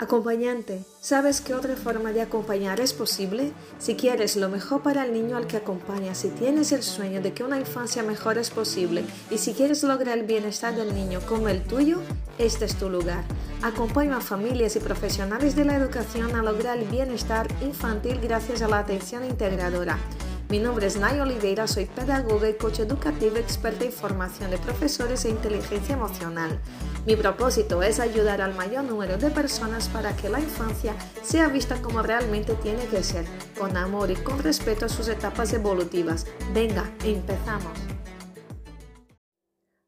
Acompañante, ¿sabes qué otra forma de acompañar es posible? Si quieres lo mejor para el niño al que acompañas, si tienes el sueño de que una infancia mejor es posible y si quieres lograr el bienestar del niño como el tuyo, este es tu lugar. Acompaña a familias y profesionales de la educación a lograr el bienestar infantil gracias a la atención integradora. Mi nombre es Nay Oliveira, soy pedagoga y coach educativo experta en formación de profesores e inteligencia emocional. Mi propósito es ayudar al mayor número de personas para que la infancia sea vista como realmente tiene que ser, con amor y con respeto a sus etapas evolutivas. Venga, empezamos.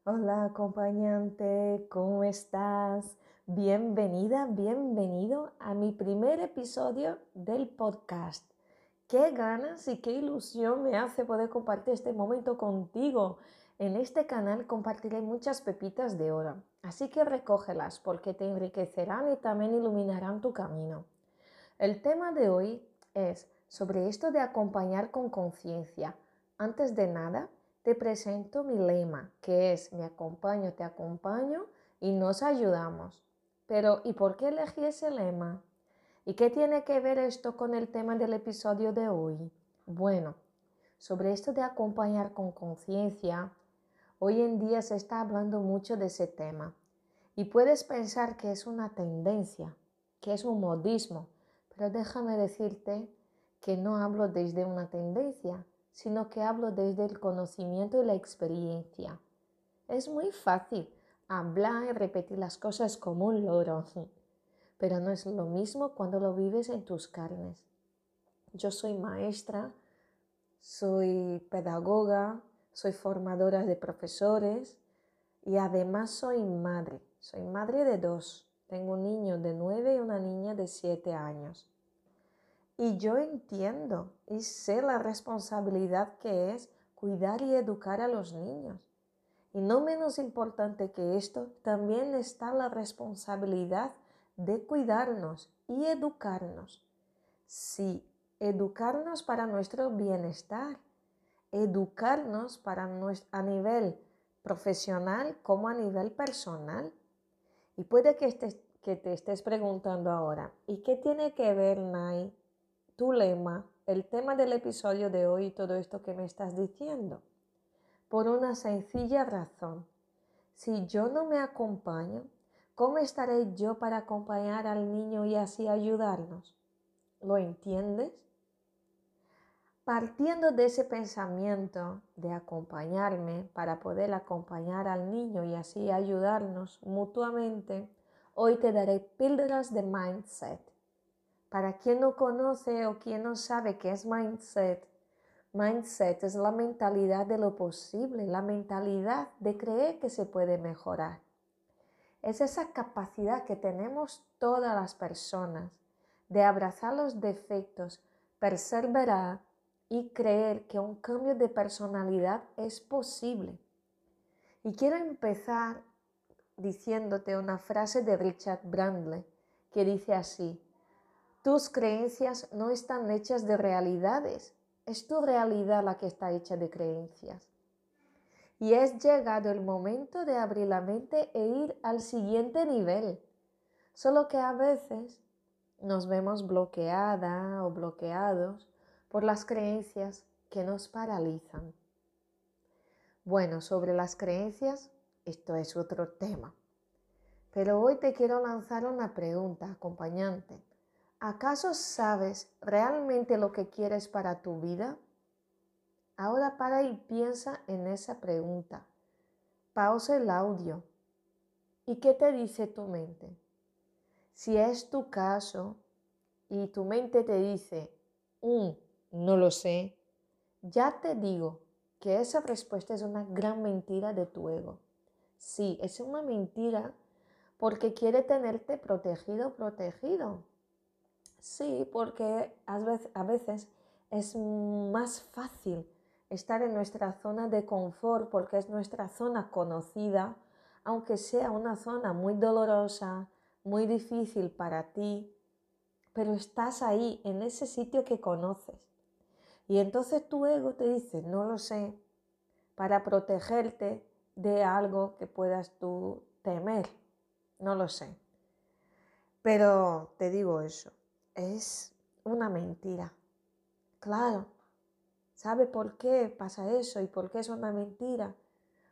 Hola acompañante, ¿cómo estás? Bienvenida, bienvenido a mi primer episodio del podcast. Qué ganas y qué ilusión me hace poder compartir este momento contigo. En este canal compartiré muchas pepitas de oro, así que recógelas porque te enriquecerán y también iluminarán tu camino. El tema de hoy es sobre esto de acompañar con conciencia. Antes de nada, te presento mi lema, que es me acompaño, te acompaño y nos ayudamos. Pero, ¿y por qué elegí ese lema? ¿Y qué tiene que ver esto con el tema del episodio de hoy? Bueno, sobre esto de acompañar con conciencia, Hoy en día se está hablando mucho de ese tema y puedes pensar que es una tendencia, que es un modismo, pero déjame decirte que no hablo desde una tendencia, sino que hablo desde el conocimiento y la experiencia. Es muy fácil hablar y repetir las cosas como un loro, pero no es lo mismo cuando lo vives en tus carnes. Yo soy maestra, soy pedagoga, soy formadora de profesores y además soy madre. Soy madre de dos. Tengo un niño de nueve y una niña de siete años. Y yo entiendo y sé la responsabilidad que es cuidar y educar a los niños. Y no menos importante que esto, también está la responsabilidad de cuidarnos y educarnos. Sí, educarnos para nuestro bienestar educarnos para a nivel profesional como a nivel personal. Y puede que, que te estés preguntando ahora, ¿y qué tiene que ver, Nay, tu lema, el tema del episodio de hoy y todo esto que me estás diciendo? Por una sencilla razón. Si yo no me acompaño, ¿cómo estaré yo para acompañar al niño y así ayudarnos? ¿Lo entiendes? Partiendo de ese pensamiento de acompañarme para poder acompañar al niño y así ayudarnos mutuamente, hoy te daré píldoras de mindset. Para quien no conoce o quien no sabe qué es mindset, mindset es la mentalidad de lo posible, la mentalidad de creer que se puede mejorar. Es esa capacidad que tenemos todas las personas de abrazar los defectos, perseverar, y creer que un cambio de personalidad es posible. Y quiero empezar diciéndote una frase de Richard Brandle que dice así, tus creencias no están hechas de realidades, es tu realidad la que está hecha de creencias. Y es llegado el momento de abrir la mente e ir al siguiente nivel. Solo que a veces nos vemos bloqueada o bloqueados por las creencias que nos paralizan. Bueno, sobre las creencias, esto es otro tema. Pero hoy te quiero lanzar una pregunta, acompañante. ¿Acaso sabes realmente lo que quieres para tu vida? Ahora para y piensa en esa pregunta. Pausa el audio. ¿Y qué te dice tu mente? Si es tu caso y tu mente te dice, un no lo sé. Ya te digo que esa respuesta es una gran mentira de tu ego. Sí, es una mentira porque quiere tenerte protegido protegido. Sí, porque a veces es más fácil estar en nuestra zona de confort porque es nuestra zona conocida, aunque sea una zona muy dolorosa, muy difícil para ti, pero estás ahí, en ese sitio que conoces. Y entonces tu ego te dice, no lo sé, para protegerte de algo que puedas tú temer. No lo sé. Pero te digo eso, es una mentira. Claro, ¿sabe por qué pasa eso y por qué es una mentira?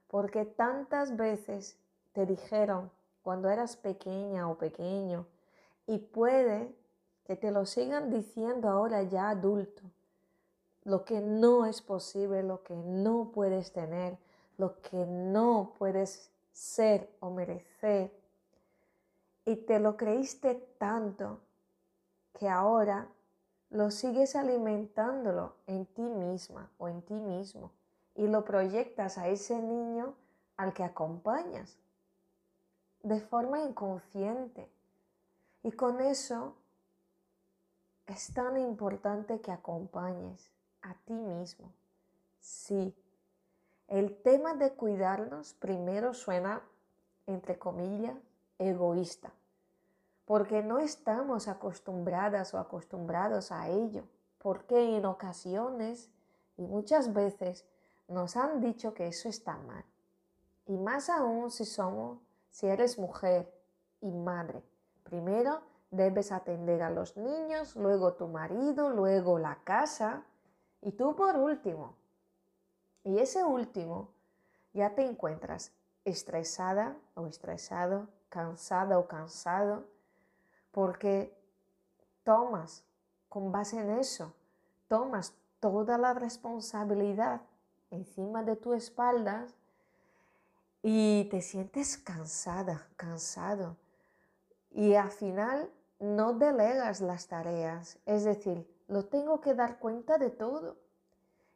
Porque tantas veces te dijeron cuando eras pequeña o pequeño y puede que te lo sigan diciendo ahora ya adulto, lo que no es posible, lo que no puedes tener, lo que no puedes ser o merecer. Y te lo creíste tanto que ahora lo sigues alimentándolo en ti misma o en ti mismo y lo proyectas a ese niño al que acompañas de forma inconsciente. Y con eso es tan importante que acompañes a ti mismo. Sí, el tema de cuidarnos primero suena, entre comillas, egoísta, porque no estamos acostumbradas o acostumbrados a ello, porque en ocasiones y muchas veces nos han dicho que eso está mal. Y más aún si somos si eres mujer y madre, primero debes atender a los niños, luego tu marido, luego la casa y tú por último. Y ese último ya te encuentras estresada o estresado, cansada o cansado, porque tomas, con base en eso, tomas toda la responsabilidad encima de tu espalda y te sientes cansada, cansado. Y al final no delegas las tareas, es decir, lo tengo que dar cuenta de todo.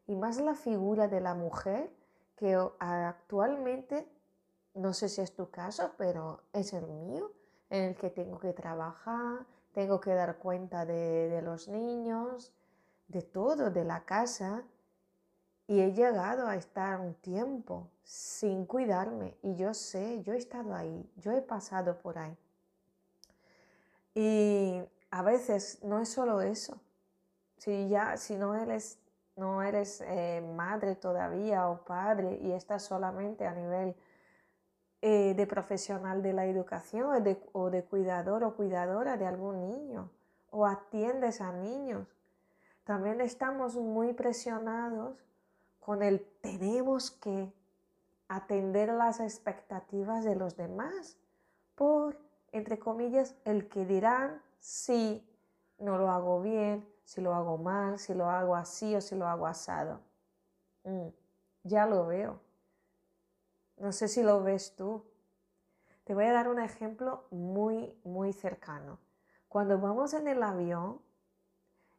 Y más la figura de la mujer que actualmente, no sé si es tu caso, pero es el mío, en el que tengo que trabajar, tengo que dar cuenta de, los niños, de todo, de la casa. Y he llegado a estar un tiempo sin cuidarme. Y yo sé, yo he estado ahí, yo he pasado por ahí. Y a veces no es solo eso. Si ya, si no eres, no eres eh, madre todavía o padre y estás solamente a nivel eh, de profesional de la educación o de, cuidador o cuidadora de algún niño o atiendes a niños, también estamos muy presionados con el tenemos que atender las expectativas de los demás por, entre comillas, el que dirán si no lo hago bien, si lo hago mal, si lo hago así o si lo hago asado. Mm, ya lo veo. No sé si lo ves tú. Te voy a dar un ejemplo muy, muy cercano. Cuando vamos en el avión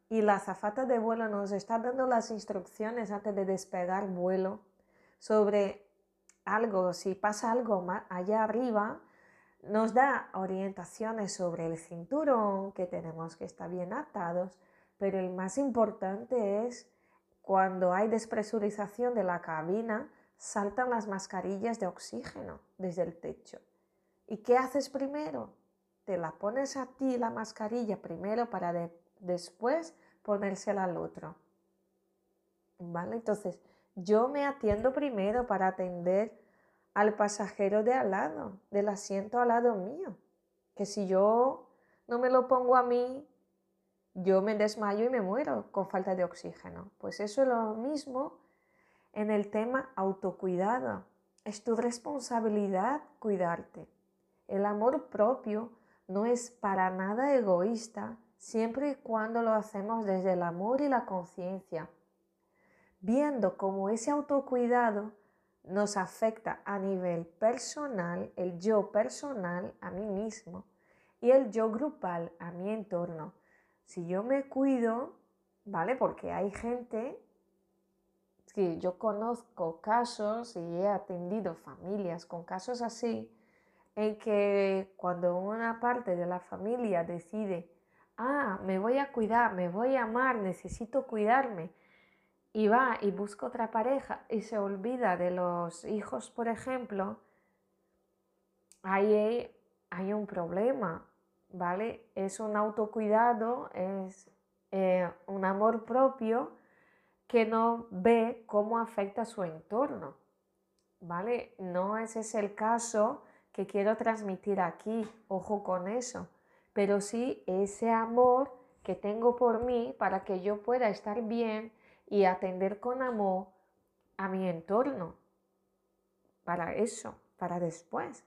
y la azafata de vuelo nos está dando las instrucciones antes de despegar vuelo sobre algo, si pasa algo allá arriba, nos da orientaciones sobre el cinturón, que tenemos que estar bien atados, pero el más importante es cuando hay despresurización de la cabina, saltan las mascarillas de oxígeno desde el techo. ¿Y qué haces primero? Te la pones a ti la mascarilla primero para después ponérsela al otro. ¿Vale? Entonces, yo me atiendo primero para atender al pasajero de al lado, del asiento al lado mío. Que si yo no me lo pongo a mí, yo me desmayo y me muero con falta de oxígeno. Pues eso es lo mismo en el tema autocuidado. Es tu responsabilidad cuidarte. El amor propio no es para nada egoísta siempre y cuando lo hacemos desde el amor y la conciencia viendo cómo ese autocuidado nos afecta a nivel personal, el yo personal a mí mismo y el yo grupal a mi entorno. Si yo me cuido, ¿vale? Porque hay gente que yo conozco casos y he atendido familias con casos así, en que cuando una parte de la familia decide, ah, me voy a cuidar, me voy a amar, necesito cuidarme, y va y busca otra pareja y se olvida de los hijos, por ejemplo, ahí hay, un problema, ¿vale? Es un autocuidado, es eh, un amor propio que no ve cómo afecta su entorno, ¿vale? No ese es el caso que quiero transmitir aquí, ojo con eso, pero sí ese amor que tengo por mí para que yo pueda estar bien y atender con amor a mi entorno. Para eso, para después.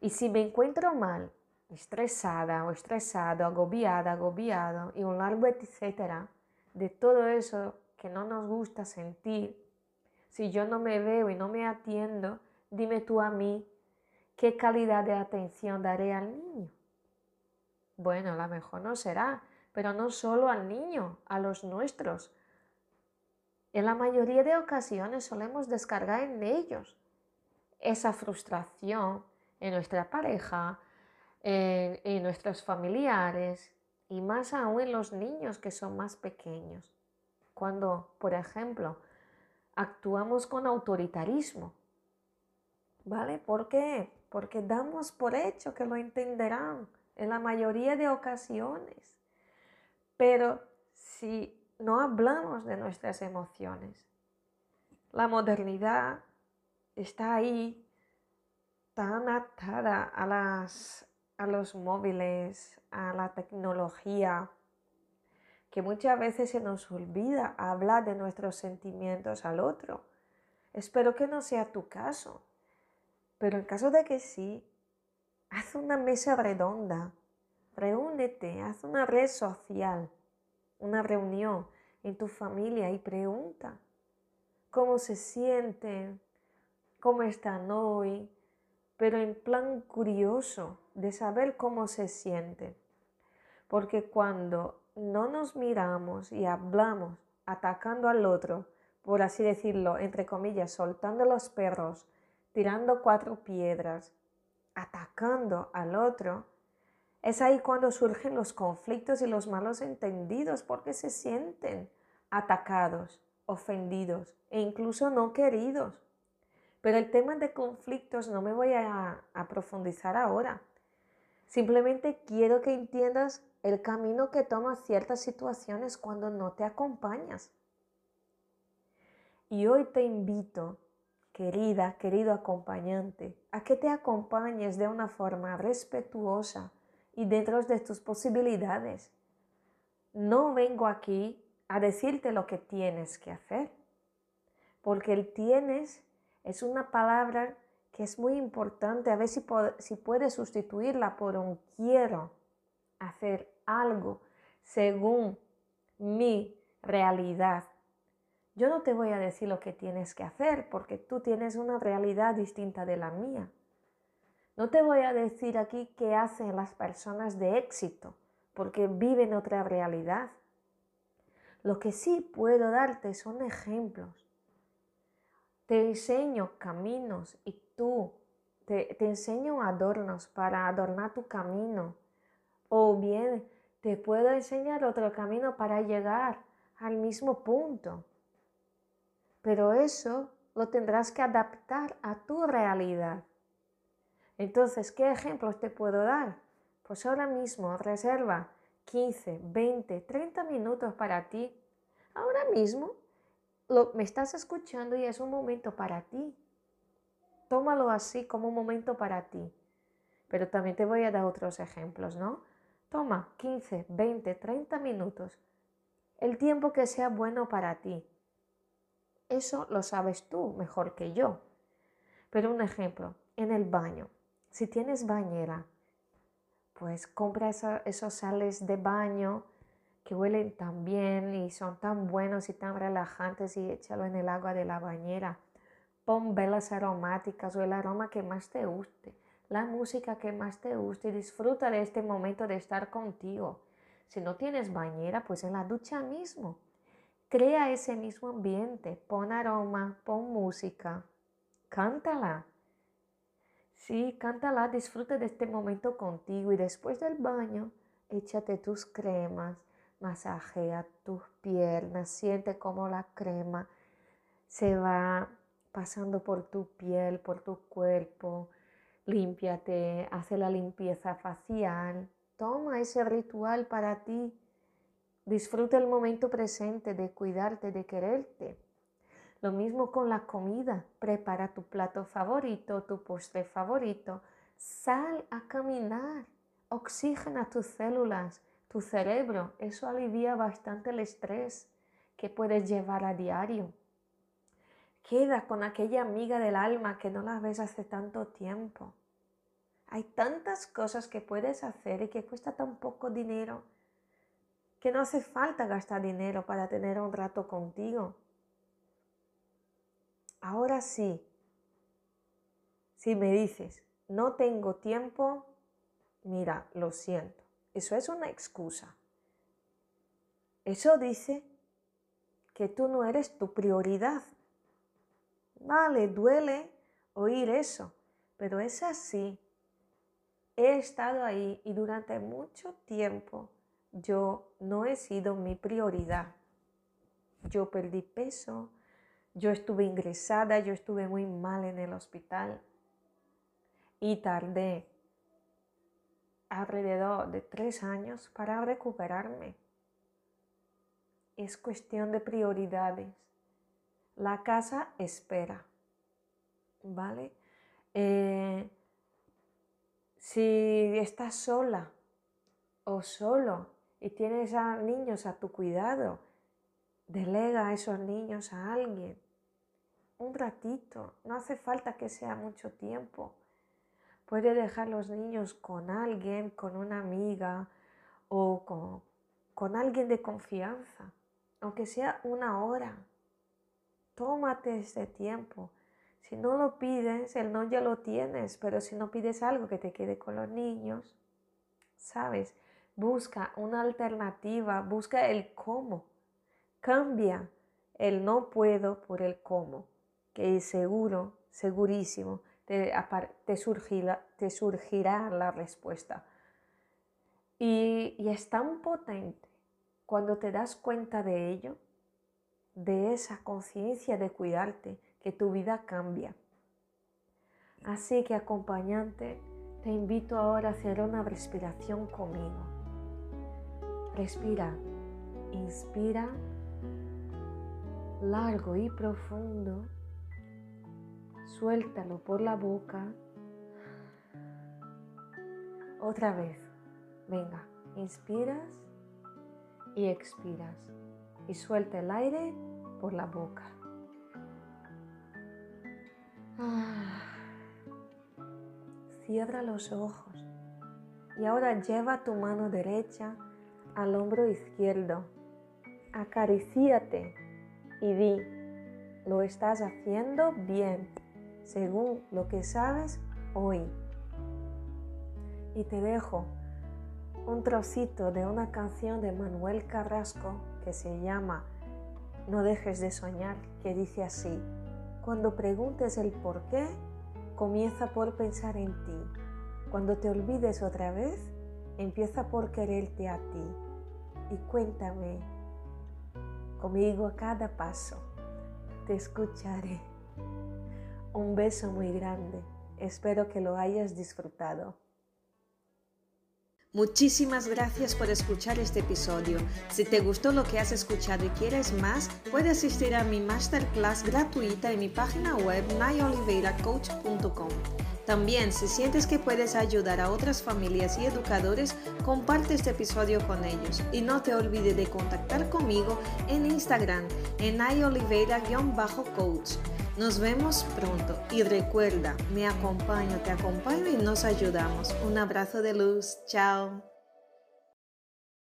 Y si me encuentro mal, estresada o estresado, agobiada, agobiado y un largo etcétera, de todo eso que no nos gusta sentir, si yo no me veo y no me atiendo, dime tú a mí qué calidad de atención daré al niño. Bueno, a lo mejor no será, pero no solo al niño, a los nuestros. En la mayoría de ocasiones solemos descargar en ellos esa frustración en nuestra pareja, en, nuestros familiares y más aún en los niños que son más pequeños. Cuando, por ejemplo, actuamos con autoritarismo. ¿Vale? ¿Por qué? Porque damos por hecho que lo entenderán en la mayoría de ocasiones. Pero si no hablamos de nuestras emociones, la modernidad está ahí tan atada a, las, a los móviles, a la tecnología, que muchas veces se nos olvida hablar de nuestros sentimientos al otro. Espero que no sea tu caso, pero en caso de que sí, haz una mesa redonda, reúnete, haz una red social, una reunión en tu familia y pregunta cómo se sienten, cómo están hoy, pero en plan curioso de saber cómo se sienten. Porque cuando no nos miramos y hablamos atacando al otro, por así decirlo, entre comillas, soltando los perros, tirando cuatro piedras, atacando al otro, es ahí cuando surgen los conflictos y los malos entendidos porque se sienten atacados, ofendidos e incluso no queridos. Pero el tema de conflictos no me voy a, a profundizar ahora. Simplemente quiero que entiendas el camino que tomas ciertas situaciones cuando no te acompañas. Y hoy te invito, querida, querido acompañante, a que te acompañes de una forma respetuosa y dentro de tus posibilidades. No vengo aquí a decirte lo que tienes que hacer, porque el tienes es una palabra que es muy importante, a ver si, si puedes sustituirla por un quiero hacer algo según mi realidad. Yo no te voy a decir lo que tienes que hacer porque tú tienes una realidad distinta de la mía. No te voy a decir aquí qué hacen las personas de éxito porque viven otra realidad. Lo que sí puedo darte son ejemplos. Te enseño caminos y tú te, te enseño adornos para adornar tu camino. O bien te puedo enseñar otro camino para llegar al mismo punto. Pero eso lo tendrás que adaptar a tu realidad. Entonces, ¿qué ejemplos te puedo dar? Pues ahora mismo reserva 15, 20, 30 minutos para ti. Ahora mismo lo, me estás escuchando y es un momento para ti. Tómalo así como un momento para ti. Pero también te voy a dar otros ejemplos, ¿no? Toma 15, 20, 30 minutos. El tiempo que sea bueno para ti. Eso lo sabes tú mejor que yo. Pero un ejemplo, en el baño. Si tienes bañera, pues compra esos sales de baño que huelen tan bien y son tan buenos y tan relajantes y échalo en el agua de la bañera. Pon velas aromáticas o el aroma que más te guste la música que más te guste y disfruta de este momento de estar contigo. Si no tienes bañera, pues en la ducha mismo. Crea ese mismo ambiente, pon aroma, pon música, cántala. Sí, cántala, disfruta de este momento contigo y después del baño, échate tus cremas, masajea tus piernas, siente cómo la crema se va pasando por tu piel, por tu cuerpo, límpiate, hace la limpieza facial, toma ese ritual para ti, disfruta el momento presente de cuidarte, de quererte. Lo mismo con la comida, prepara tu plato favorito, tu postre favorito, sal a caminar, oxigena tus células, tu cerebro. Eso alivia bastante el estrés que puedes llevar a diario. Queda con aquella amiga del alma que no la ves hace tanto tiempo. Hay tantas cosas que puedes hacer y que cuesta tan poco dinero que no hace falta gastar dinero para tener un rato contigo. Ahora sí, si me dices, no tengo tiempo, mira, lo siento. Eso es una excusa. Eso dice que tú no eres tu prioridad. Vale, duele oír eso, pero es así. He estado ahí y durante mucho tiempo yo no he sido mi prioridad. Yo perdí peso, yo estuve ingresada, yo estuve muy mal en el hospital y tardé alrededor de tres años para recuperarme. Es cuestión de prioridades. La casa espera, ¿vale? Eh, si estás sola o solo y tienes a niños a tu cuidado, delega a esos niños a alguien. Un ratito, no hace falta que sea mucho tiempo. Puede dejar los niños con alguien, con una amiga o con, con alguien de confianza, aunque sea una hora. Tómate ese tiempo. Si no lo pides, el no ya lo tienes, pero si no pides algo que te quede con los niños, sabes, busca una alternativa, busca el cómo. Cambia el no puedo por el cómo, que es seguro, segurísimo, te, surgirá, te surgirá, la respuesta. Y, y es tan potente cuando te das cuenta de ello, de esa conciencia de cuidarte, que tu vida cambia. Así que acompañante, te invito ahora a hacer una respiración conmigo. Respira, inspira largo y profundo, suéltalo por la boca. Otra vez, venga, inspiras y expiras y suelta el aire por la boca. Cierra los ojos y ahora lleva tu mano derecha al hombro izquierdo. Acaricíate y di, lo estás haciendo bien, según lo que sabes hoy. Y te dejo un trocito de una canción de Manuel Carrasco que se llama No dejes de soñar, que dice así, cuando preguntes el por qué, comienza por pensar en ti. Cuando te olvides otra vez, empieza por quererte a ti y cuéntame conmigo a cada paso. Te escucharé. Un beso muy grande. Espero que lo hayas disfrutado. Muchísimas gracias por escuchar este episodio. Si te gustó lo que has escuchado y quieres más, puedes asistir a mi masterclass gratuita en mi página web nayoliveiracoach.com. También, si sientes que puedes ayudar a otras familias y educadores, comparte este episodio con ellos. Y no te olvides de contactar conmigo en Instagram, en ayoliveira-coach. Nos vemos pronto y recuerda, me acompaño, te acompaño y nos ayudamos. Un abrazo de luz. Chao.